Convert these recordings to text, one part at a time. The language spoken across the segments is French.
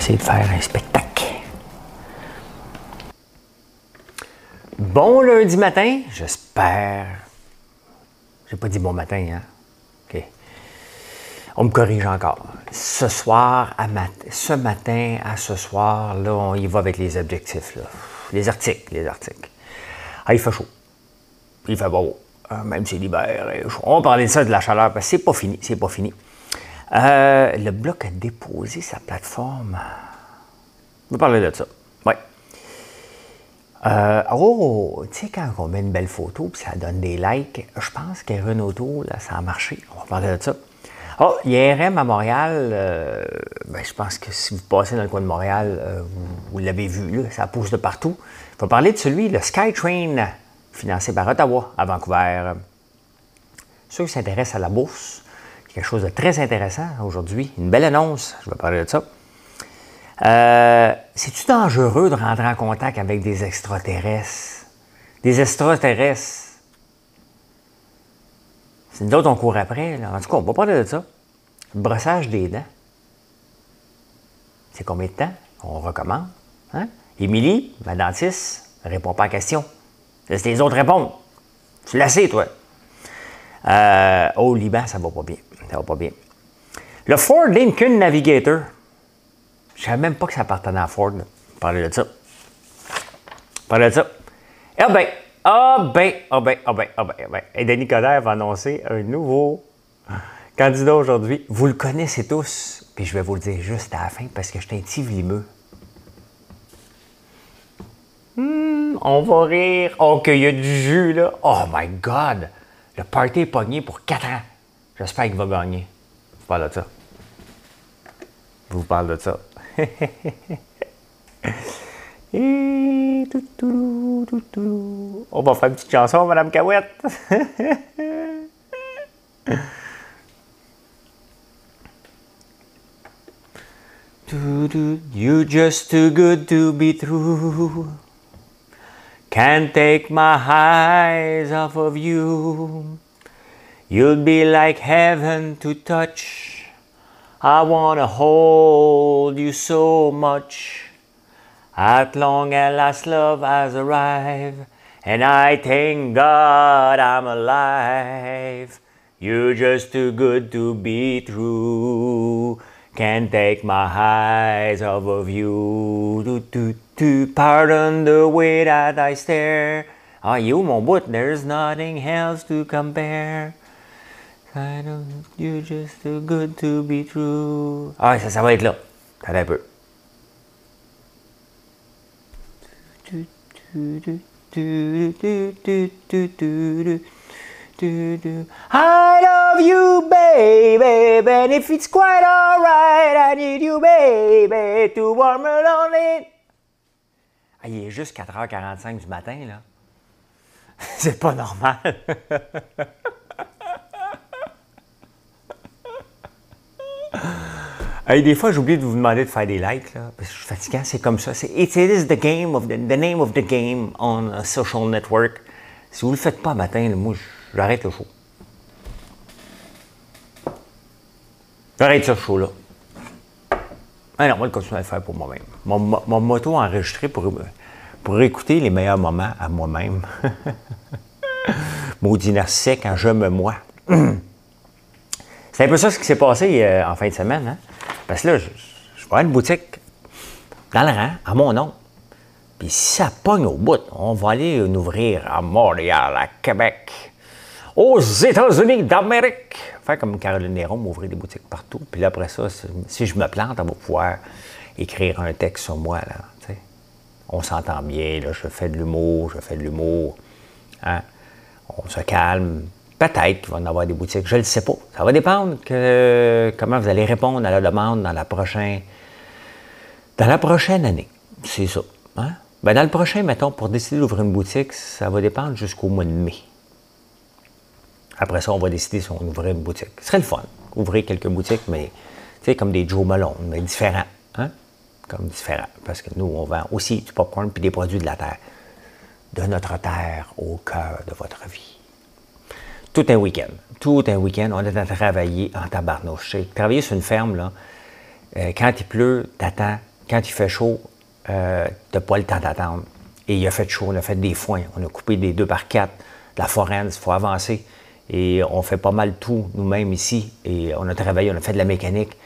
Essayer de faire un spectacle. Bon lundi matin, j'espère. J'ai pas dit bon matin, hein? OK. On me corrige encore. Ce soir, à mat ce matin à ce soir, là, on y va avec les objectifs. Là. Les articles, les articles. Ah, il fait chaud. Il fait beau. Ah, même si l'hiver. On parler de ça, de la chaleur, parce que c'est pas fini. C'est pas fini. Euh, le bloc a déposé sa plateforme. On va parler de ça. Oui. Euh, oh, tu sais, quand on met une belle photo et ça donne des likes, je pense que Renault, là, ça a marché. On va parler de ça. Oh, IRM à Montréal, euh, ben, je pense que si vous passez dans le coin de Montréal, vous, l'avez vu, ça pousse de partout. Il faut parler de celui, le SkyTrain, financé par Ottawa à Vancouver. Ceux qui s'intéressent à la bourse, quelque chose de très intéressant aujourd'hui. Une belle annonce, je vais parler de ça. Euh, C'est-tu dangereux de rentrer en contact avec des extraterrestres? Des extraterrestres? C'est nous autres, on court après. Là. En tout cas, on va parler de ça. Le brossage des dents. C'est combien de temps? On recommande. Hein? Émilie, ma dentiste, ne répond pas à la question. Laisse les autres répondre. Tu l'as sais, toi. Euh, au Liban, ça va pas bien. Pas bien. Le Ford Lincoln Navigator. Je savais même pas que ça appartenait à Ford. Parler de ça. Parler de ça. Eh bien, ah ben, ah ben, ah ben, ah ben, ah ben. Et Denis Coderre va annoncer un nouveau candidat aujourd'hui. Vous le connaissez tous, puis je vais vous le dire juste à la fin parce que je suis un petit vlimeux. Hmm, on va rire. Oh, qu'il y a du jus, là. Oh my God! Le party est pogné pour 4 ans. J'espère qu'il va gagner. Je vous parle de ça. Je vous parle de ça. On va faire une petite chanson, Madame Cahouette. You're just too good to be true. Can't take my eyes off of you. You'll be like heaven to touch. I wanna hold you so much. At long at last, love has arrived, and I thank God I'm alive. You're just too good to be true. Can't take my eyes off of you. Do, do, do. Pardon the way that I stare. Ah, you, mon bout, there's nothing else to compare. I don't, you're just too good to be true. Ah, ça, ça va être là. Attends un peu. I love you, baby, and if it's quite alright, I need you, baby, to warm me lonely. Ah, il est juste 4h45 du matin, là. C'est pas normal. Hey, des fois, j'oublie de vous demander de faire des likes, là, parce que je suis fatiguant, c'est comme ça. C'est it, is the game of the, name of the game on a social network. Si vous ne le faites pas matin, moi, j'arrête le show. J'arrête ce show-là. Ah non, moi, je continue à le faire pour moi-même. Mon, moto enregistré pour, pour écouter les meilleurs moments à moi-même. Maudit sec quand je me moi. C'est un peu ça ce qui s'est passé euh, en fin de semaine. Hein? Parce que là, je, je une boutique dans le rang, à mon nom. Puis si ça pogne au bout, on va aller ouvrir à Montréal, à Québec, aux États-Unis d'Amérique. Faire comme Caroline Néron, m'ouvrir des boutiques partout. Puis là, après ça, si je me plante, on va pouvoir écrire un texte sur moi. Là, on s'entend bien, là, je fais de l'humour, je fais de l'humour. Hein? On se calme. Peut-être qu'il va y en avoir des boutiques, je ne le sais pas. Ça va dépendre comment vous allez répondre à la demande dans la prochaine Dans la prochaine année, c'est ça. Hein? Ben dans le prochain, mettons, pour décider d'ouvrir une boutique, ça va dépendre jusqu'au mois de mai. Après ça, on va décider si on ouvrait une boutique. Ce serait le fun, ouvrir quelques boutiques, mais comme des Joe Malone, mais différents. Hein? Comme différents. Parce que nous, on vend aussi du popcorn puis des produits de la terre. De notre terre au cœur de votre vie. Tout un week-end. Tout un week-end, on est à travailler en tabarnouche. Travailler sur une ferme, là, euh, quand il pleut, t'attends. Quand il fait chaud, euh, t'as pas le temps d'attendre. Et il a fait chaud, on a fait des foins, on a coupé des deux par quatre, de la foraine, il faut avancer. Et on fait pas mal tout nous-mêmes ici. Et on a travaillé, on a fait de la mécanique.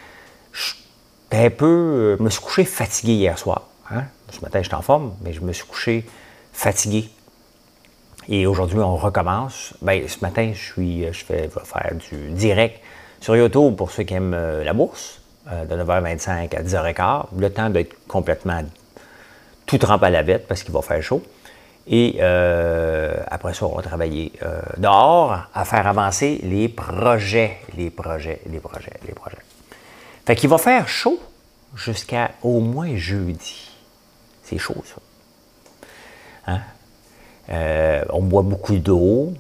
Un peu. Euh, je me suis couché fatigué hier soir. Hein? Ce matin, j'étais en forme, mais je me suis couché fatigué. Et aujourd'hui, on recommence. Bien, ce matin, je suis, je vais faire du direct sur YouTube pour ceux qui aiment euh, la bourse, euh, de 9h25 à 10h15. Le temps d'être complètement tout trempé à la vête parce qu'il va faire chaud. Et euh, après ça, on va travailler dehors à faire avancer les projets, les projets, les projets, les projets. Fait qu'il va faire chaud jusqu'à au moins jeudi. C'est chaud, ça. Hein? Euh, on boit beaucoup d'eau.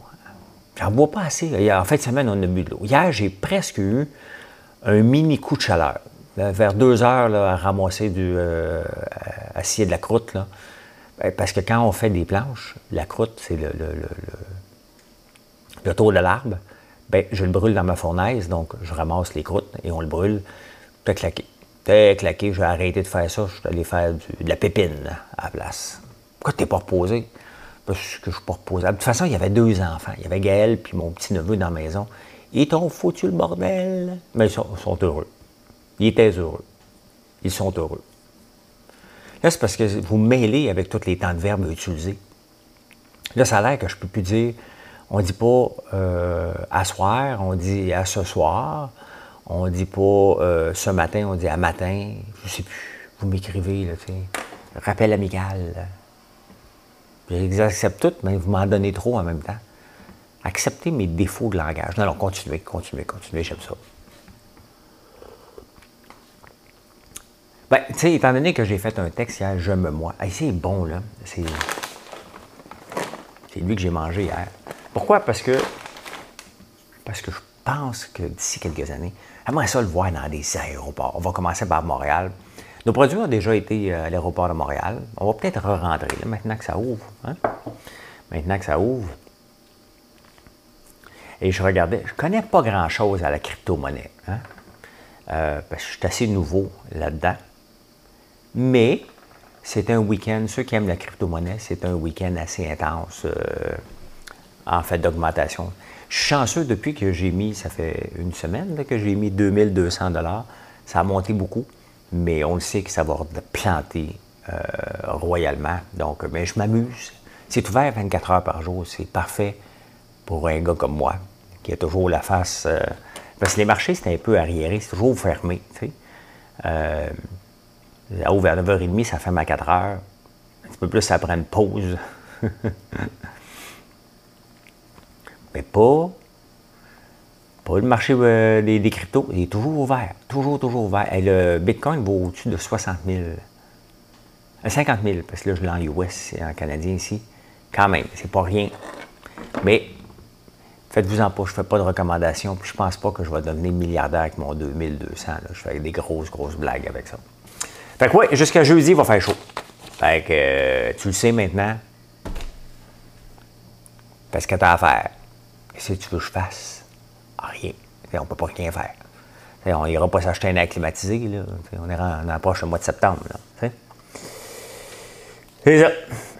J'en bois pas assez. En fin de semaine, on a bu de l'eau. Hier, j'ai presque eu un mini coup de chaleur. Vers deux heures, à ramasser du, euh, à de la croûte. Là. Ben, parce que quand on fait des planches, la croûte, c'est le, le, de l'arbre. Ben, je le brûle dans ma fournaise, donc je ramasse les croûtes et on le brûle. T'as claqué. T'as claqué, j'ai arrêté de faire ça. Je suis allé faire de la pépine à la place. Pourquoi t'es pas reposé? Parce que je suis pas reposable. De toute façon, il y avait deux enfants. Il y avait Gaël puis mon petit-neveu dans la maison. Ils t'ont foutu le bordel. Mais ils sont, heureux. Ils étaient heureux. Ils sont heureux. Là, c'est parce que vous mêlez avec tous les temps de verbe utilisés. Là, ça a l'air que je ne peux plus dire, on ne dit pas euh, à soir, on dit à ce soir. On ne dit pas euh, ce matin, on dit à matin. Je ne sais plus. Vous m'écrivez, là, tu sais. Rappel amical. Je les accepte toutes, mais vous m'en donnez trop en même temps. Acceptez mes défauts de langage. Non, non, continuez, continuez, continuez, j'aime ça. Ben, tu sais, étant donné que j'ai fait un texte hier, je me moi. c'est bon, là. C'est. C'est lui que j'ai mangé hier. Pourquoi? Parce que. Parce que je pense que d'ici quelques années, j'aimerais ça le voir dans des aéroports. On va commencer par Montréal. Nos produits ont déjà été euh, à l'aéroport de Montréal. On va peut-être re-rentrer maintenant que ça ouvre. Hein? Maintenant que ça ouvre. Et je regardais, je ne connais pas grand-chose à la crypto-monnaie. Hein? Euh, parce que je suis assez nouveau là-dedans. Mais c'est un week-end, ceux qui aiment la crypto-monnaie, c'est un week-end assez intense euh, en fait d'augmentation. Je suis chanceux depuis que j'ai mis, ça fait une semaine que j'ai mis 2200 dollars. Ça a monté beaucoup mais on le sait que ça va planter euh, royalement. Donc, mais ben, je m'amuse. C'est ouvert 24 heures par jour. C'est parfait pour un gars comme moi, qui a toujours la face. Euh, parce que les marchés, c'est un peu arriéré, c'est toujours fermé. Tu sais. Euh, à 9h30, ça ferme à 4 heures. Un petit peu plus, ça prend une pause. mais pas pas le marché euh, des, cryptos, il est toujours ouvert. Toujours, toujours ouvert. Et le Bitcoin vaut au-dessus de 60 000. 50 000, parce que là, je l'ai en US, en canadien ici. Quand même, c'est pas rien. Mais faites-vous-en pas, je ne fais pas de recommandations, puis je pense pas que je vais devenir milliardaire avec mon 2200. Je fais des grosses, grosses blagues avec ça. Fait que ouais, jusqu'à jeudi, il va faire chaud. Fait que euh, tu le sais maintenant. Parce que tu as à faire. Qu'est-ce que tu veux que je fasse? Rien. on ne peut pas rien faire. on n'ira pas s'acheter un air climatisé. Là. On, est en, approche le mois de septembre. C'est ça.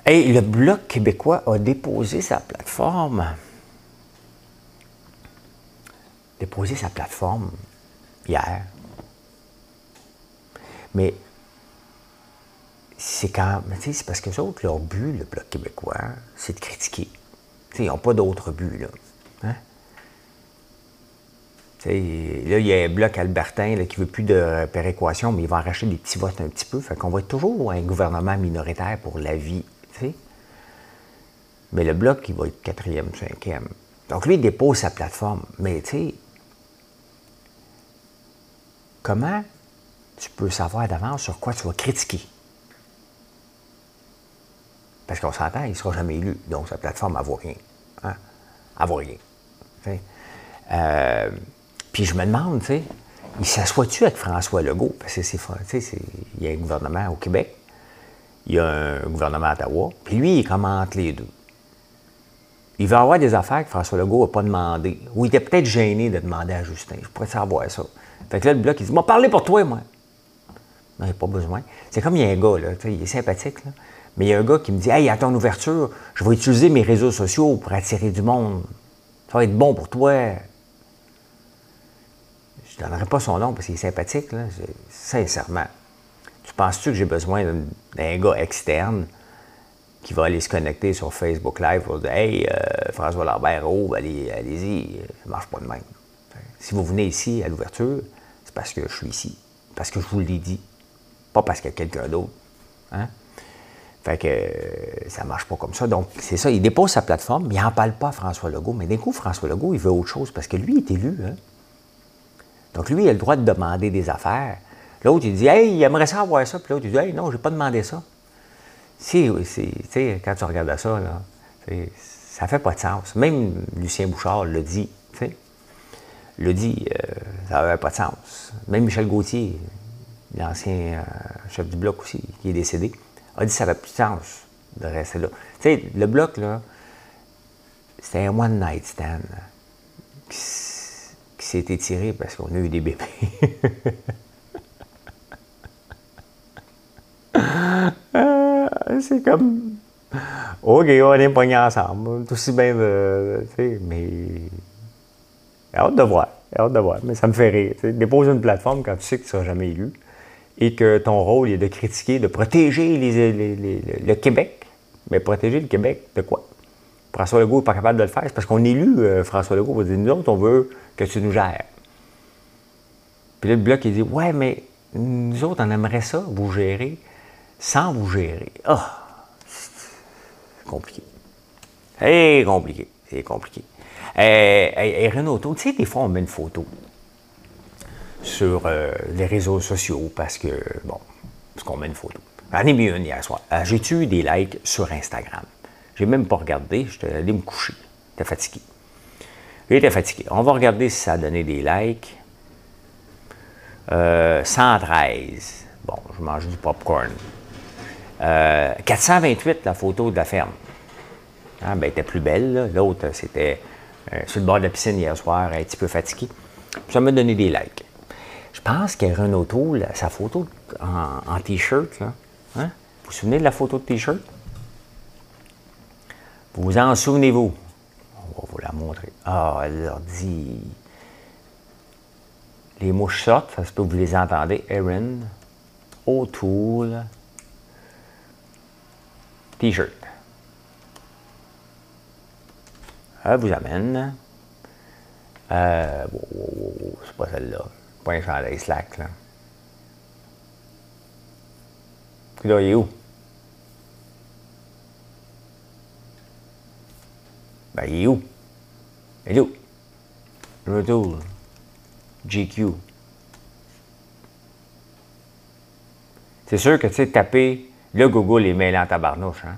Le Bloc québécois a déposé sa plateforme. Déposé sa plateforme hier. Mais c'est quand c'est parce que les autres, leur but, le Bloc québécois, c'est de critiquer. ils n'ont pas d'autre but, là. Là, il y a un bloc albertain qui ne veut plus de péréquation, mais il va arracher des petits votes un petit peu. Fait qu'on va être toujours un gouvernement minoritaire pour la vie. Mais le bloc, il va être quatrième, cinquième. Donc lui, il dépose sa plateforme. Mais tu sais, comment tu peux savoir d'avance sur quoi tu vas critiquer? Parce qu'on s'entend, il ne sera jamais élu. Donc, sa plateforme, elle vaut rien. Hein? Elle vaut rien. Euh, puis je me demande, tu sais, il s'assoit-tu avec François Legault? Parce que c'est, il y a un gouvernement au Québec, il y a un gouvernement à Ottawa, puis lui, il commente les deux. Il va avoir des affaires que François Legault n'a pas demandé. Ou il était peut-être gêné de demander à Justin. Je pourrais savoir ça. Fait que là, le bloc, il dit M'a parlé pour toi, moi. Non, il a pas besoin. C'est comme il y a un gars, là, il est sympathique, là. Mais il y a un gars qui me dit Hey, à ton ouverture, je vais utiliser mes réseaux sociaux pour attirer du monde. Ça va être bon pour toi. Je ne donnerai pas son nom parce qu'il est sympathique, là. Sincèrement. Tu penses-tu que j'ai besoin d'un gars externe qui va aller se connecter sur Facebook Live pour dire Hey, euh, François Lambert, oh, allez, allez-y, ça ne marche pas de même. Si vous venez ici à l'ouverture, c'est parce que je suis ici, parce que je vous l'ai dit, pas parce qu'il y a quelqu'un d'autre. Hein? Fait que euh, ça ne marche pas comme ça. Donc, c'est ça, il dépose sa plateforme, mais il n'en parle pas à François Legault. Mais d'un coup, François Legault, il veut autre chose parce que lui est élu. Hein? Donc, lui, il a le droit de demander des affaires. L'autre, il dit Hey, il aimerait ça avoir ça. Puis l'autre, il dit Hey, non, je n'ai pas demandé ça. Si, tu quand tu regardes ça, là, ça fait pas de sens. Même Lucien Bouchard le dit, le dit, euh, ça n'avait pas de sens. Même Michel Gauthier, l'ancien euh, chef du bloc aussi, qui est décédé, a dit que ça n'avait plus de sens de rester là. Tu sais, le bloc, là, c'était un one night stand s'est étiré parce qu'on a eu des bébés. c'est comme. OK, on est pognés ensemble. Tout aussi bien de. Mais. Hâte de voir. Hâte de voir. Mais ça me fait rire. Dépose une plateforme quand tu sais que tu ne seras jamais élu et que ton rôle est de critiquer, de protéger le Québec. Mais protéger le Québec de quoi? François Legault n'est pas capable de le faire. C'est parce qu'on élu, euh, François Legault. va dire Nous autres, on veut que tu nous gères. Puis là, le bloc, il dit Ouais, mais nous autres, on aimerait ça, vous gérer sans vous gérer. Ah, c'est compliqué. C'est compliqué. C'est compliqué. Et, Renault, tu sais, des fois, on met une photo sur euh, les réseaux sociaux parce que, bon, parce qu'on met une photo. J'en ai mis une hier soir. Euh, j'ai eu des likes sur Instagram? J'ai même pas regardé, j'étais allé me coucher. J'étais fatigué. J'étais fatigué. On va regarder si ça a donné des likes. 113. Euh, bon, je mange du popcorn. 428, euh, la photo de la ferme. Ah, ben, elle était plus belle. L'autre, c'était euh, sur le bord de la piscine hier soir, un petit peu fatigué. Ça m'a donné des likes. Je pense a Renault sa photo en, T-shirt. Hein? Vous vous souvenez de la photo de T-shirt? Vous en souvenez-vous? On va vous la montrer. Ah, elle leur dit. Les mouches sortent, ça se peut que vous les entendez. Erin, O'Toole, T-shirt. Elle vous amène. Euh, c'est pas celle-là. Pas un chandail slack, là. Là, il est où? Il est où? Il est où? Retour. GQ. C'est sûr que, tu sais, taper Là, Google est mêlé en tabarnouche. Hein?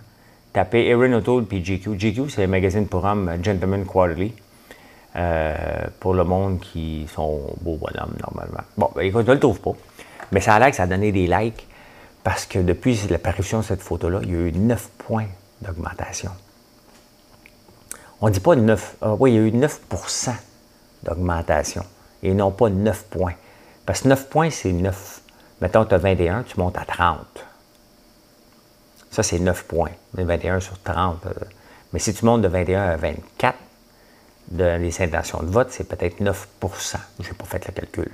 Tapez Erin O'Toole puis GQ. GQ, c'est le magazine pour hommes Gentleman Quarterly. Euh, pour le monde qui sont beaux bonhommes, normalement. Bon, ben, écoute, je ne le trouve pas. Mais ça a l'air que ça a donné des likes parce que depuis l'apparition de cette photo-là, il y a eu 9 points d'augmentation. On ne dit pas 9. Ah oui, il y a eu 9% d'augmentation et non pas 9 points. Parce que 9 points, c'est 9. Mettons, tu as 21, tu montes à 30. Ça, c'est 9 points. 21 sur 30. Euh. Mais si tu montes de 21 à 24, de les intentions de vote, c'est peut-être 9% Je n'ai pas fait le calcul.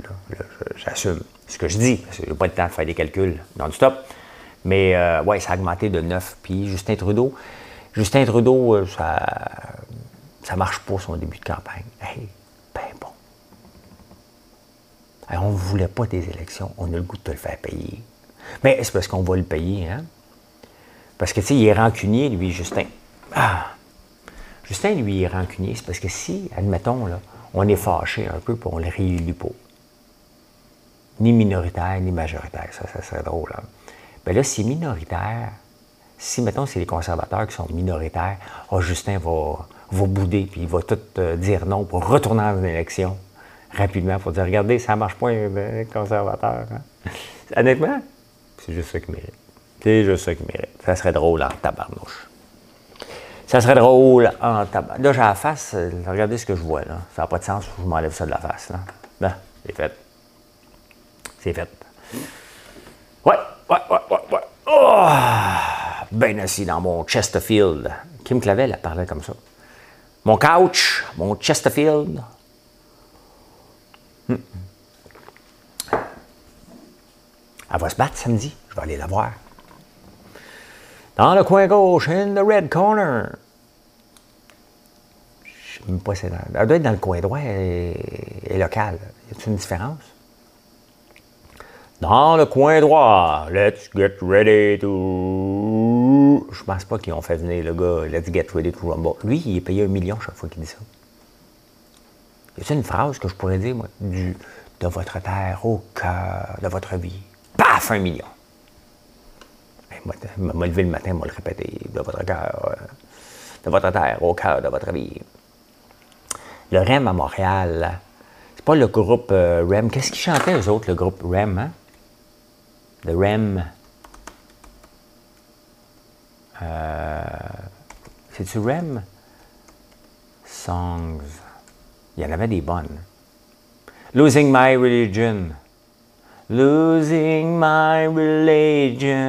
J'assume ce que je dis. Je n'ai pas le temps de faire des calculs non-stop. Mais euh, oui, ça a augmenté de 9. Puis Justin Trudeau, Justin Trudeau, euh, ça ne marche pas son début de campagne. Hey, ben bon. on ne voulait pas des élections. On a le goût de te le faire payer. Mais c'est parce qu'on va le payer, hein? Parce que, tu sais, il est rancunier, lui, Justin. Ah! Justin, lui, il est rancunier. C'est parce que si, admettons, là, on est fâché un peu, puis on le réélit pas. ni minoritaire, ni majoritaire. Ça, ça serait drôle. Hein. Ben là, c'est minoritaire. Si, mettons, c'est les conservateurs qui sont minoritaires, oh, Justin va, va bouder, puis il va tout euh, dire non pour retourner une élection rapidement pour dire regardez, ça ne marche pas, les conservateurs. Hein. Honnêtement, c'est juste ça qui mérite. C'est juste ça qui mérite. Ça serait drôle en tabarnouche. Ça serait drôle en tabarnouche. Là, j'ai la face, euh, regardez ce que je vois. Là. Ça n'a pas de sens, je m'enlève ça de la face. Là. C'est fait. C'est fait. Ouais, ouais, ouais, ouais, ouais. Oh! Bien assis dans mon Chesterfield. Kim Clavel, elle parlait comme ça. Mon couch, mon Chesterfield. Hmm. Elle va se battre samedi. Je vais aller la voir. Dans le coin gauche, in the red corner. Je sais même pas si elle doit être dans le coin droit et, local. Y a-t-il une différence? Dans le coin droit, let's get ready to. Je pense pas qu'ils ont fait venir le gars, let's get ready to rumble. Lui, il est payé un million chaque fois qu'il dit ça. Y a-t-il une phrase que je pourrais dire, moi? Du, de votre terre au cœur de votre vie? Paf, un million m'a levé le matin, m'a le répété, de votre cœur, euh, de votre terre, au cœur de votre vie. Le REM à Montréal, c'est pas le groupe euh, REM. Qu'est-ce qu'ils chantaient, eux autres, le groupe REM, hein? Le REM. Euh, C'est-tu REM? Songs. Il y en avait des bonnes. Losing My Religion. Losing my religion.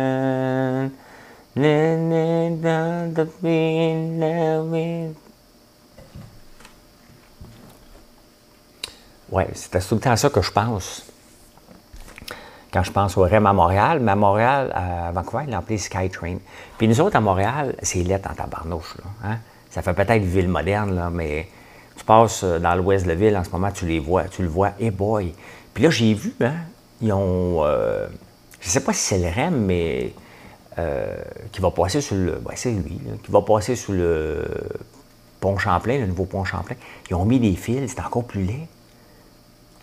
Ouais, c'est tout le temps ça que je pense. Quand je pense au REM à Montréal, mais à Montréal, à Vancouver, ils l'appelait Skytrain. Puis nous autres, à Montréal, c'est lettre en tabarnouche. Là, hein? Ça fait peut-être ville moderne, là, mais tu passes dans l'ouest de la ville en ce moment, tu les vois, tu le vois, et boy. Puis là, j'ai vu, hein, ils ont. Euh, je ne sais pas si c'est le REM, mais euh, qui va passer sur le. Ben, c'est lui, qui va passer sur le pont Champlain, le nouveau pont Champlain. Ils ont mis des fils, c'est encore plus laid.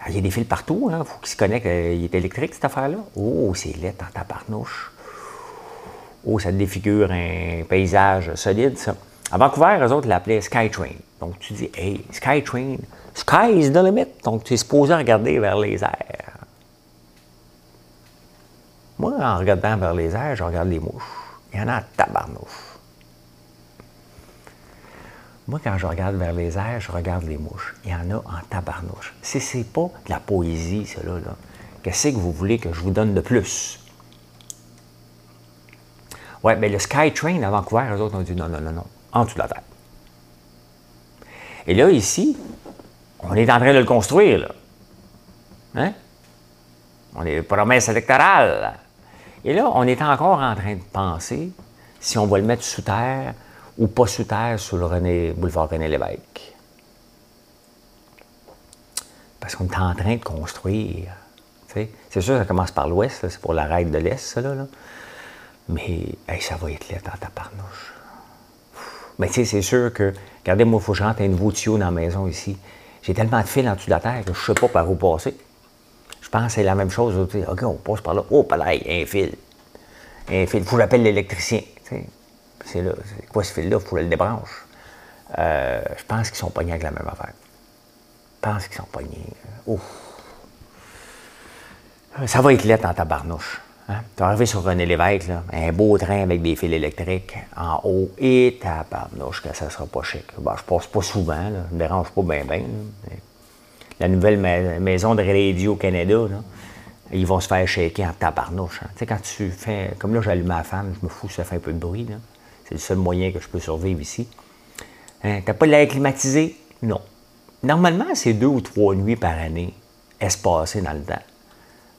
Ah, il y a des fils partout, hein, faut qu'ils se connectent. Euh, il est électrique, cette affaire-là. Oh, c'est laid en tabarnouche. Oh, ça défigure un paysage solide, ça. À Vancouver, eux autres l'appelaient Skytrain. Donc, tu dis, hey, Skytrain, sky is the limit. Donc, tu es supposé regarder vers les airs. Moi, en regardant vers les airs, je regarde les mouches. Il y en a à tabarnouche. Moi, quand je regarde vers les airs, je regarde les mouches. Il y en a en tabarnouche. Si c'est pas de la poésie, cela, là, qu'est-ce que vous voulez que je vous donne de plus? Oui, mais le Skytrain à Vancouver, eux autres ont dit non, non, non, non, en dessous de la terre. Et là, ici, on est en train de le construire, là. Hein? On est promesse électorale. Et là, on est encore en train de penser si on va le mettre sous terre ou pas sous terre sur le René, boulevard René Lévesque. Parce qu'on est en train de construire. C'est sûr, ça commence par l'ouest, c'est pour la règle de l'est, ça. Là, Mais ça va être là dans ta parnouche. Mais tu sais, c'est sûr que, regardez, moi, il faut que je rentre un nouveau tuyau dans la maison ici. J'ai tellement de fils en dessous de la terre que je ne sais pas par où passer. Je pense que c'est la même chose. OK, on passe par là. Oh, pareil, un fil. Un fil. Il faut que j'appelle l'électricien. C'est là. C'est quoi ce fil-là? Il faut je le débranche. Euh, je pense qu'ils sont pognés avec la même affaire. Je pense qu'ils sont pognés. Ouf. Ça va être lettre en tabarnouche. Hein? Tu vas arriver sur René Lévesque, là, un beau train avec des fils électriques en haut et tabarnouche, que ça sera pas chic. Bon, je passe pas souvent, là. ne me dérange pas bien, bien la nouvelle maison de Radio Canada, ils vont se faire shaker en tabarnouche. Hein. Tu sais, quand tu fais. Comme là, j'allume ma femme, je me fous, ça fait un peu de bruit. C'est le seul moyen que je peux survivre ici. Hein, T'as pas l'air climatisé? Non. Normalement, c'est deux ou trois nuits par année espacées dans le temps.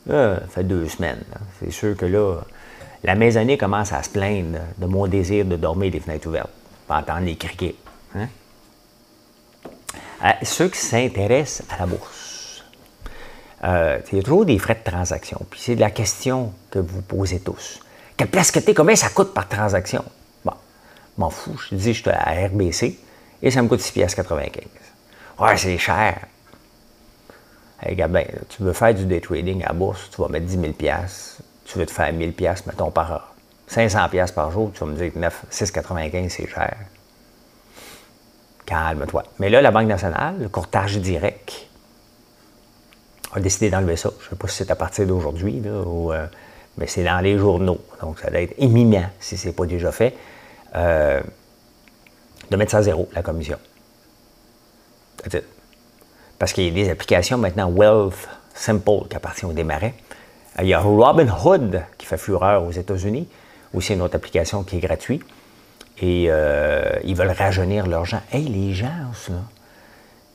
Ça fait deux semaines. C'est sûr que là, la maisonnée commence à se plaindre de mon désir de dormir les fenêtres ouvertes, pour entendre les criquets. Hein? ceux qui s'intéressent à la bourse. Euh, il y a toujours des frais de transaction. Puis c'est la question que vous posez tous. Quelle place que tu combien ça coûte par transaction? M'en fous. Je dis, je suis à RBC et ça me coûte 6,95 Ouais, c'est cher. Hey, ben, tu veux faire du day trading à bourse, tu vas mettre 10 000 Tu veux te faire 1000 mettons, par 500 par jour, tu vas me dire que 6,95 c'est cher. Calme-toi. Mais là, la Banque nationale, le courtage direct, a décidé d'enlever ça. Je ne sais pas si c'est à partir d'aujourd'hui, euh, mais c'est dans les journaux. Donc, ça doit être imminent, si ce n'est pas déjà fait, euh, de mettre ça à zéro, la commission. Parce qu'il y a des applications maintenant Wealth Simple qui appartient au démarrais. Il y a Robinhood qui fait fureur aux États-Unis, aussi une autre application qui est gratuite. Et euh, ils veulent rajeunir leurs gens. Hey, les gens, ça,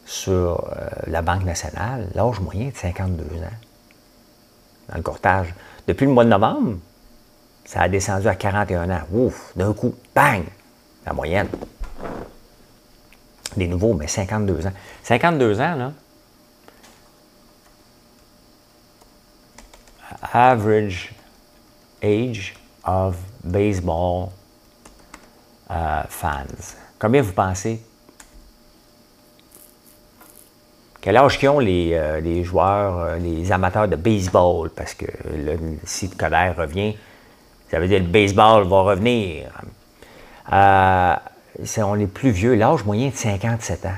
sur euh, la Banque nationale, l'âge moyen de 52 ans. Dans le courtage. Depuis le mois de novembre, ça a descendu à 41 ans. Ouf, d'un coup, bang! La moyenne. Des nouveaux, mais 52 ans. 52 ans, là. Average age of baseball uh, fans. Combien vous pensez? Quel âge qu'ils ont les, euh, joueurs, euh, les amateurs de baseball? Parce que le Coder revient, ça veut dire que le baseball va revenir. Euh, on est plus vieux, l'âge moyen de 57 ans.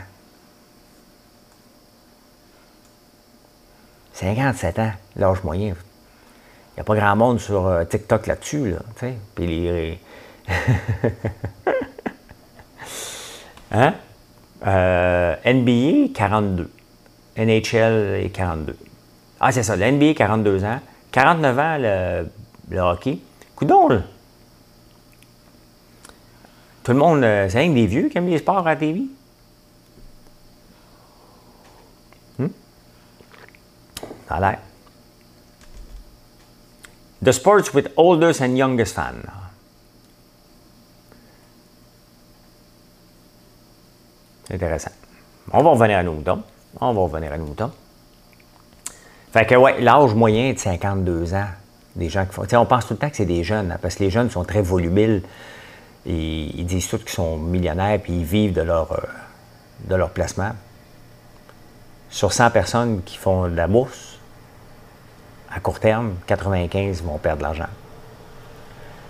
57 ans, l'âge moyen. Il n'y a pas grand monde sur TikTok là-dessus, là, Puis les... hein? NBA, 42. NHL est 42. Ah, c'est ça, l'NBA, 42 ans. 49 ans, le, le hockey. Coudon, Tout le monde, euh, c'est rien des vieux qui aiment les sports à la TV. A l'air. The sports with oldest and youngest fans. Intéressant. On va revenir à nous, donc. On va revenir à nous moutons. Fait que, ouais, l'âge moyen est de 52 ans. Des gens qui font. on pense tout le temps que c'est des jeunes, hein, parce que les jeunes sont très volubiles. Ils disent tous qu'ils sont millionnaires, puis ils vivent de leur, euh, de leur placement. Sur 100 personnes qui font de la bourse, à court terme, 95 vont perdre de l'argent.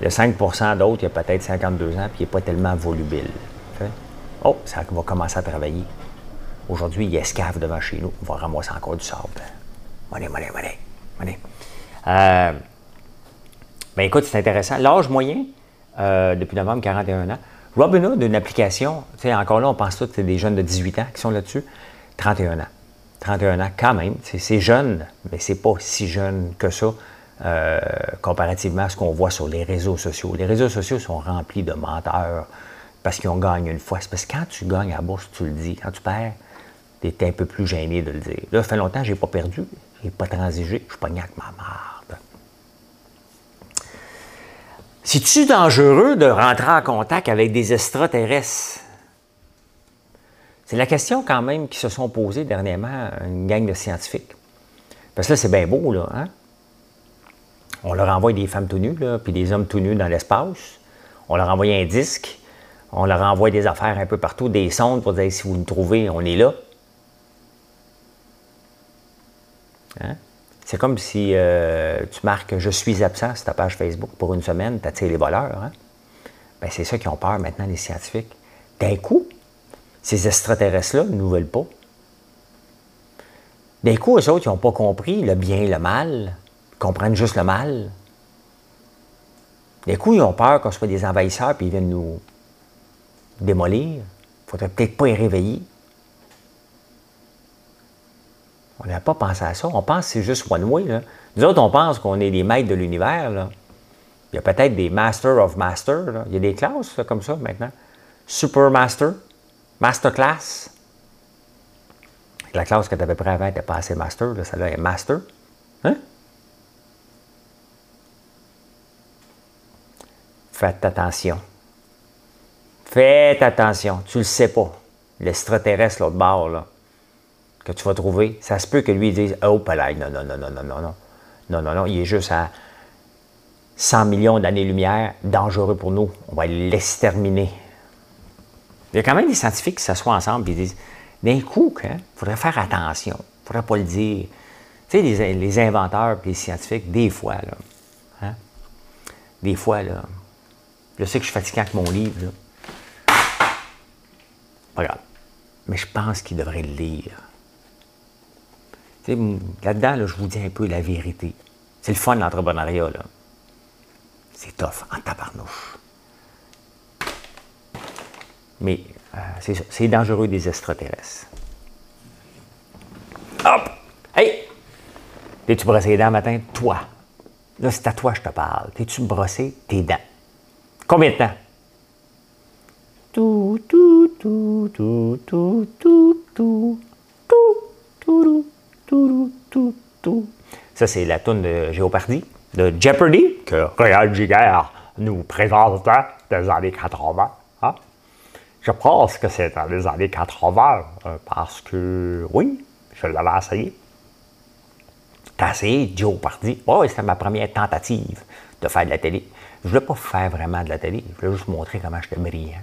Le 5% d'autres, il a peut-être 52 ans, puis il n'est pas tellement volubile. Oh, ça va commencer à travailler. Aujourd'hui, il escave devant chez nous. On va ramasser encore du sable. Monnaie, monnaie, monnaie. monnaie. Euh, ben écoute, c'est intéressant. L'âge moyen, euh, depuis novembre, 41 ans. Robinhood, une application, encore là, on pense tous que c'est des jeunes de 18 ans qui sont là-dessus. 31 ans. 31 ans, quand même. C'est jeune, mais c'est pas si jeune que ça. Euh, comparativement à ce qu'on voit sur les réseaux sociaux. Les réseaux sociaux sont remplis de menteurs parce qu'ils ont gagné une fois. C'est parce que quand tu gagnes à la bourse, tu le dis. Quand tu perds, tu un peu plus gêné de le dire. Là, ça fait longtemps que je n'ai pas perdu, je n'ai pas transigé, je suis pas avec ma marde. C'est-tu dangereux de rentrer en contact avec des extraterrestres? C'est la question quand même qui se sont posées dernièrement une gang de scientifiques. Parce que là, c'est bien beau, là. Hein? On leur envoie des femmes tout nues, là, puis des hommes tout nus dans l'espace. On leur envoie un disque. On leur envoie des affaires un peu partout, des sondes pour dire si vous nous trouvez, on est là. Hein? C'est comme si euh, tu marques Je suis absent sur ta page Facebook pour une semaine, tu attires les voleurs. Hein? Ben, c'est ça qui ont peur maintenant, les scientifiques. D'un coup, ces extraterrestres-là ne nous veulent pas. D'un coup, eux autres, ils n'ont pas compris le bien et le mal. Ils comprennent juste le mal. D'un coup, ils ont peur qu'on soit des envahisseurs et ils viennent nous démolir. Il ne faudrait peut-être pas y réveiller. On n'a pas pensé à ça. On pense que c'est juste one way. Là. Nous autres, on pense qu'on est les maîtres de l'univers. Il y a peut-être des Master of Master. Il y a des classes comme ça maintenant. Super Master, Master Class. La classe que tu avais près avant n'était pas assez Master. Celle-là est Master. Hein? Faites attention. Faites attention. Tu le sais pas. L'extraterrestre, l'autre bord, là que tu vas trouver, ça se peut que lui dise Oh, pas non, non, non, non, non, non, non. Non, non, non, il est juste à 100 millions d'années-lumière, dangereux pour nous. On va l'exterminer. Il y a quand même des scientifiques qui s'assoient ensemble et disent D'un coup, il faudrait faire attention. faudrait pas le dire. Tu sais, les, inventeurs et les scientifiques, des fois, là, hein, des fois, là, je sais que je suis fatigué avec mon livre, là. Pas grave. Mais je pense qu'il devrait le lire. Là-dedans, là, je vous dis un peu la vérité. C'est le fun, l'entrepreneuriat, là. C'est tough, en tabarnouche. Mais euh, c'est dangereux des extraterrestres. Hop! Hey! T'es-tu brossé les dents matin? Toi. Là, c'est à toi que je te parle. T'es-tu brossé tes dents? Combien de temps? Tout, tout, tout, tout, tout, tout, tout, tout, tout, tout, tout, Ça, c'est la toune de Géopardy, de Jeopardy, que Réal Giguère nous présente des années 80. Hein? Je pense que c'est dans les années 80, parce que, oui, je l'avais essayé. T'as essayé Jeopardy? Oh, c'était ma première tentative de faire de la télé. Je voulais pas faire vraiment de la télé, je voulais juste montrer comment j'étais brillant.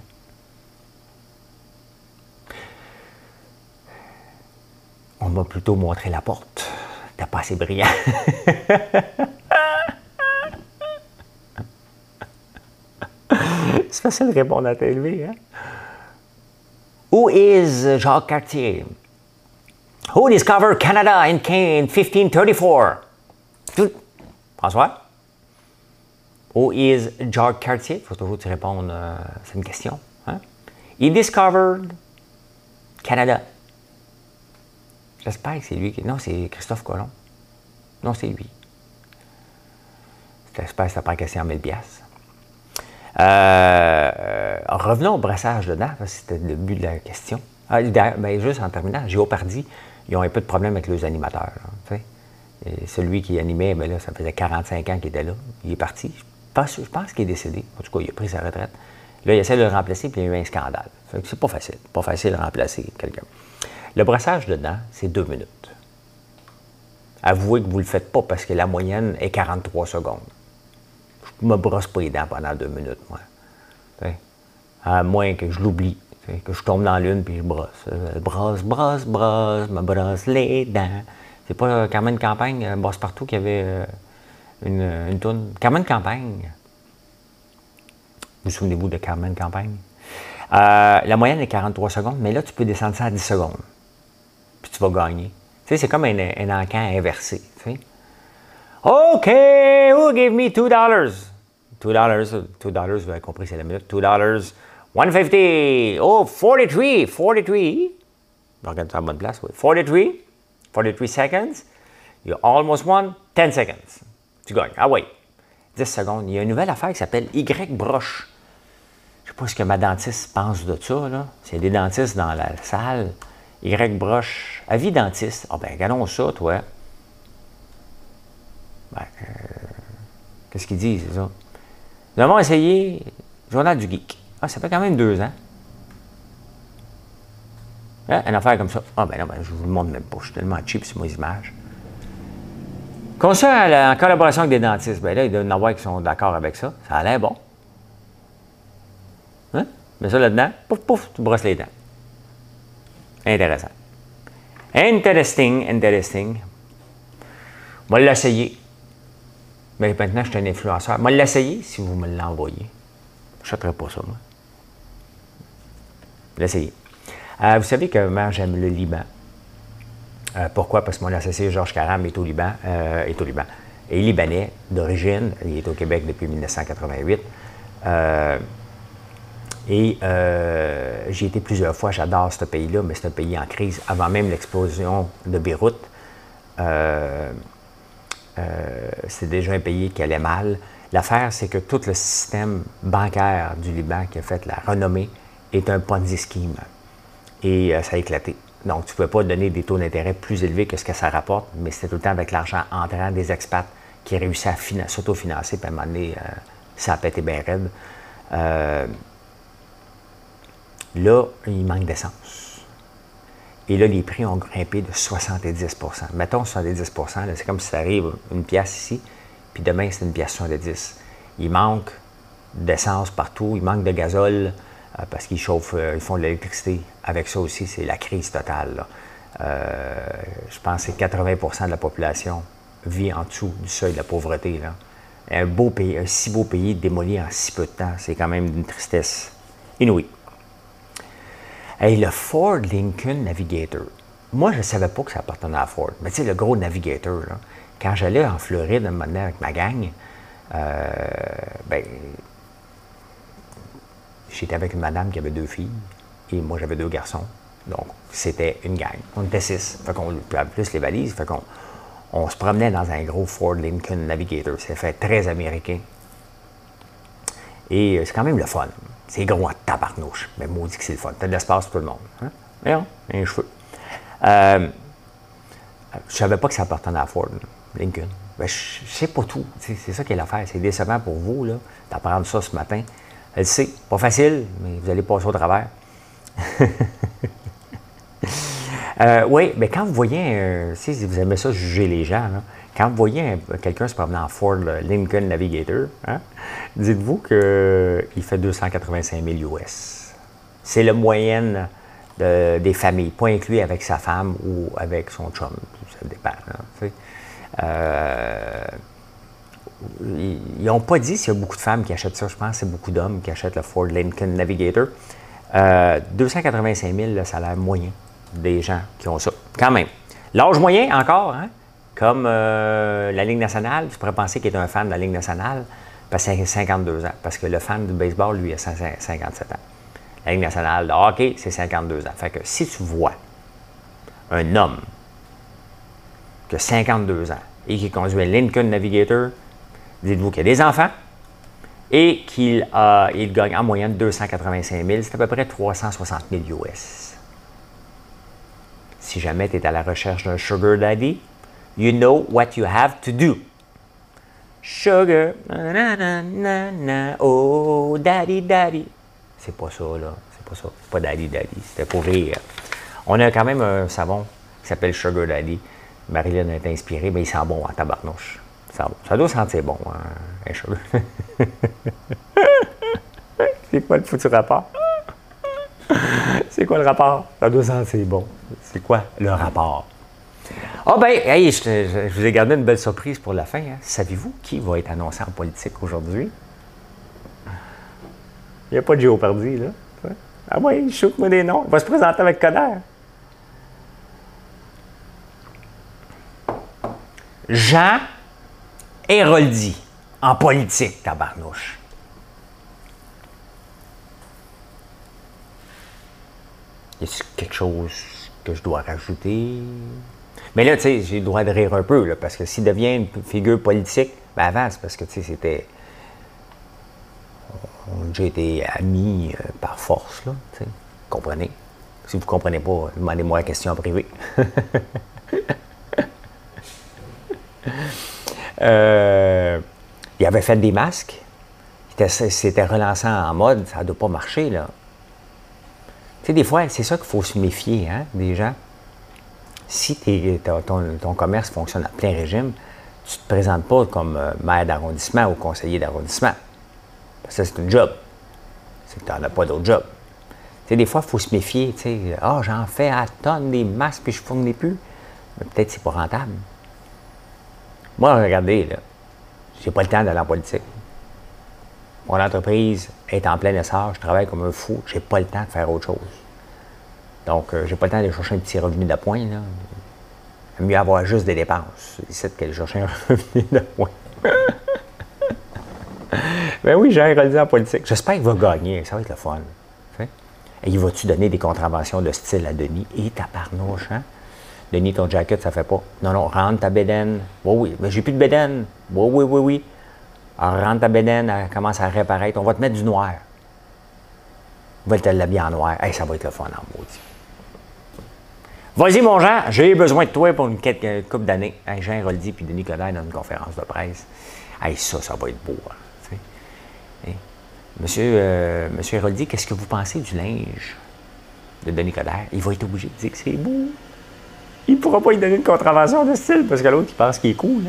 On m'a plutôt montré la porte. T'es pas assez brillant. C'est facile de répondre à télé, hein? Who is Jacques Cartier? Who discovered Canada in 1534? François? Who is Jacques Cartier? Il faut toujours te répondre, euh, c'est une question. Hein? He discovered Canada. J'espère que c'est lui qui. Non, c'est Christophe Colomb. Non, c'est lui. J'espère que ça prend question en 1000 pièces. Euh, revenons au brassage de dents, c'était le but de la question. Ah, ben, juste en terminant, Géopardy, ils ont un peu de problème avec les animateurs. celui qui animait, ben là, ça faisait 45 ans qu'il était là. Il est parti. Je pense, qu'il est décédé. En tout cas, il a pris sa retraite. Là, il essaie de le remplacer, puis il y a eu un scandale. C'est pas facile. Pas facile de remplacer quelqu'un. Le brassage de dents, c'est deux minutes. Avouez que vous ne le faites pas parce que la moyenne est 43 secondes. Je ne me brosse pas les dents pendant deux minutes, moi. À moins que je l'oublie, que je tombe dans l'une puis je brosse. Euh, brosse, brosse, brosse, me brosse les dents. C'est pas Carmen Campagne, euh, Bosse Partout, qui avait euh, une, une toune. Carmen Campagne. Vous souvenez-vous de Carmen Campagne? la moyenne est 43 secondes, mais là, tu peux descendre ça à 10 secondes. Tu vas gagner. Tu sais, c'est comme un, un encan inversé. OK, who give me $2? $2, $2, vous avez compris, c'est la minute. $2, 150. Oh, 43, 43. Je regarde ça à bonne place. Oui. 43, 43 seconds. You almost won 10 seconds. Tu gagnes. Ah oui. 10 secondes. Il y a une nouvelle affaire qui s'appelle Y broche. Je sais pas ce que ma dentiste pense de ça. Là. Y a des dentistes dans la salle, Y broche. Avis dentiste. Ah ben, regardons ça, toi. Ben, euh, qu'est-ce qu'il dit, c'est ça? Nous avons essayé Journal du Geek. Ah, ça fait quand même deux ans. Hein, une affaire comme ça. Ah, ben non, ben, je vous le montre même pas. Je suis tellement cheap sur mes images. Ça, en collaboration avec des dentistes, ben là, il doit y en avoir qui sont d'accord avec ça. Ça a l'air bon. Hein? Mets ça là-dedans, pouf, pouf, tu brosses les dents. Intéressant. Interesting, interesting. Moi, l'essayer. Mais maintenant, je suis un influenceur. Moi, l'essayer si vous me l'envoyez. Je ne pas ça, moi. L'essayer. Euh, vous savez que moi, j'aime le Liban. Euh, pourquoi? Parce que mon associé Georges Caram est au Liban, euh, est au Liban. est libanais d'origine. Il est au Québec depuis 1988. Et j'ai été plusieurs fois. J'adore ce pays-là, mais c'est un pays en crise. Avant même l'explosion de Beyrouth, c'est déjà un pays qui allait mal. L'affaire, c'est que tout le système bancaire du Liban qui a fait la renommée est un Ponzi scheme. Et euh, ça a éclaté. Donc, tu ne pouvais pas donner des taux d'intérêt plus élevés que ce que ça rapporte, mais c'était tout le temps avec l'argent entrant des expats qui réussissaient à s'autofinancer, puis à un moment donné, euh, ça a pété bien raide. Euh, là, il manque d'essence. Et là, les prix ont grimpé de 70% Mettons 70% c'est comme si ça arrive une pièce ici, puis demain, c'est une pièce 70. Il manque d'essence partout, il manque de gazole, euh, parce qu'ils chauffent, euh, ils font de l'électricité. Avec ça aussi, c'est la crise totale. je pense que 80% de la population vit en dessous du seuil de la pauvreté. Un beau pays, un si beau pays démoli en si peu de temps, c'est quand même une tristesse inouïe. Et le Ford Lincoln Navigator. Moi, je ne savais pas que ça appartenait à Ford. Mais tu sais, le gros Navigator, là, quand j'allais en Floride un moment avec ma gang, euh, ben, j'étais avec une madame qui avait deux filles et moi j'avais deux garçons. Donc, c'était une gang. On était six. Fait qu'on, plus les valises. Fait qu'on on se promenait dans un gros Ford Lincoln Navigator. C'est fait très américain. Et euh, c'est quand même le fun. C'est gros en tabarnouche. Mais maudit que c'est le fun. T'as de l'espace pour tout le monde. Hein? Voyons, un cheveu. Euh, je savais pas que ça appartenait à Ford, Lincoln. Ben, je sais pas tout. C'est ça qui est l'affaire. C'est décevant pour vous d'apprendre ça ce matin. Elle sait, pas facile, mais vous allez passer au travers. Euh, oui, mais quand vous voyez, si vous aimez ça, juger les gens, quand vous voyez quelqu'un se promener en Ford Lincoln Navigator, hein, dites-vous qu'il fait 285 000 US. C'est la moyenne des familles, pas inclus avec sa femme ou avec son chum. Ça dépend. euh, ils n'ont pas dit s'il y a beaucoup de femmes qui achètent ça. Je pense que c'est beaucoup d'hommes qui achètent le Ford Lincoln Navigator. 285 000, le salaire moyen des gens qui ont ça. Quand même. L'âge moyen, encore, hein? Comme euh, la Ligue nationale, tu pourrais penser qu'il est un fan de la Ligue nationale, parce qu'il a 52 ans. Parce que le fan du baseball, lui, a 57 ans. La Ligue nationale de hockey, c'est 52 ans. Fait que si tu vois un homme qui a 52 ans et qui conduit un Lincoln Navigator, dites-vous qu'il a des enfants et qu'il il gagne en moyenne 285 000, c'est à peu près 360 000 US. Si jamais tu es à la recherche d'un sugar daddy, you know what you have to do. Sugar, na, na, na, oh, daddy, daddy. C'est pas ça, là. C'est pas ça. C'est pas daddy, daddy. C'était pour rire. On a quand même un savon qui s'appelle Sugar Daddy. Marilyn est inspirée, mais il sent bon en tabarnouche. Ça, ça doit sentir bon, hein, sugar. C'est quoi le foutu rapport? C'est quoi le rapport? Ça doit sentir bon. C'est quoi le rapport? Ah oh ben, hey, je, vous ai gardé une belle surprise pour la fin. Hein. Savez-vous qui va être annoncé en politique aujourd'hui? Il n'y a pas de géopardi, là. Ah oui, shoot-moi des noms. Il va se présenter avec Coder. Jean Héroldi, en politique, tabarnouche. Y a quelque chose que je dois rajouter? Mais là, tu sais, j'ai le droit de rire un peu, parce que s'il devient une figure politique, ben avant, parce que, tu sais, c'était. On a déjà été amis euh, par force, là, tu sais. Comprenez? Si vous ne comprenez pas, demandez-moi la question en privé. euh, il avait fait des masques. Il s'était relancé en mode, ça ne doit pas marcher, là. Tu sais, des fois, c'est ça qu'il faut se méfier, hein, des gens. Si ton, commerce fonctionne à plein régime, tu ne te présentes pas comme euh, maire d'arrondissement ou conseiller d'arrondissement. Parce que c'est un job. C'est que tu n'en as pas d'autre job. Des fois, il faut se méfier. Ah, j'en fais à tonnes des masques puis je ne fournis plus. Mais peut-être que c'est pas rentable. Moi, regardez, là, j'ai pas le temps d'aller en politique. Mon entreprise est en plein essor, je travaille comme un fou, j'ai pas le temps de faire autre chose. Donc, euh, j'ai pas le temps de chercher un petit revenu d'appoint. Là. Mieux avoir juste des dépenses. C'est qu'elle chercher un revenu d'appoint. ben oui, j'ai un en politique. J'espère qu'il va gagner, ça va être le fun. Et il va-tu donner des contraventions de style à Denis? Et ta parnouche, hein? Denis, ton jacket, ça fait pas. Non, non, rentre ta bédaine. Oui, oui, mais j'ai plus de bédaine. Oui, oui, oui, oui. Alors, rentre ta bédaine, elle commence à réapparaître. On va te mettre du noir. On va te l'habiller en noir. Hey, ça va être le fun en maudit. Vas-y, mon Jean, j'ai besoin de toi pour une, couple d'années. Hey, Jean Roldi puis Denis Coderre dans une conférence de presse. Hey, ça, ça va être beau. Hein, monsieur, euh, Monsieur qu'est-ce que vous pensez du linge de Denis Coderre? Il va être obligé de dire que c'est beau. Il ne pourra pas lui donner une contravention de style parce que l'autre, il pense qu'il est cool.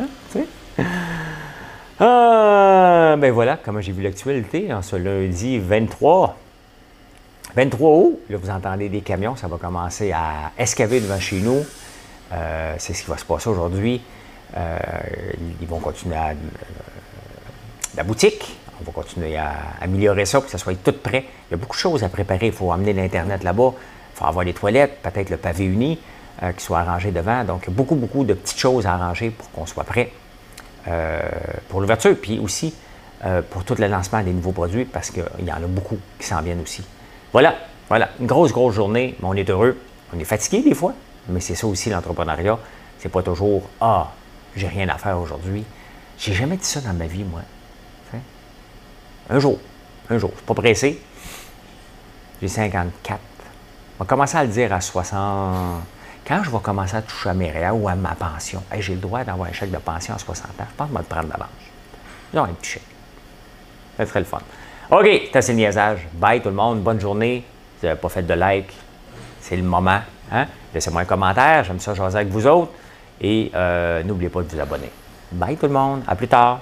Hein? Ah, ben voilà comment j'ai vu l'actualité en ce lundi 23 23 août, là, vous entendez des camions, ça va commencer à escaver devant chez nous. Euh, c'est ce qui va se passer aujourd'hui. Euh, ils vont continuer à. la boutique, on va continuer à améliorer ça pour que ça soit tout prêt. Il y a beaucoup de choses à préparer. Il faut amener l'Internet là-bas. Il faut avoir les toilettes, peut-être le pavé uni qui soit arrangé devant. Donc, beaucoup, beaucoup de petites choses à arranger pour qu'on soit prêt pour l'ouverture. Puis aussi, pour tout le lancement des nouveaux produits, parce qu'il y en a beaucoup qui s'en viennent aussi. Voilà, voilà, une grosse, grosse journée, mais on est heureux. On est fatigué des fois, mais c'est ça aussi l'entrepreneuriat. C'est pas toujours Ah, j'ai rien à faire aujourd'hui. J'ai jamais dit ça dans ma vie, moi. Un jour, un jour. Je suis pas pressé. J'ai 54. On va commencer à le dire à 60. Quand je vais commencer à toucher à mes réels ou à ma pension, j'ai le droit d'avoir un chèque de pension à 60 ans. Je pense que je vais le prendre d'avance. J'ai un petit chèque. Ça serait le fun. OK, c'est assez le niaisage. Bye tout le monde, bonne journée. Si vous n'avez pas fait de like, c'est le moment. Hein? Laissez-moi un commentaire, j'aime ça jaser avec vous autres. Et euh, n'oubliez pas de vous abonner. Bye tout le monde, à plus tard.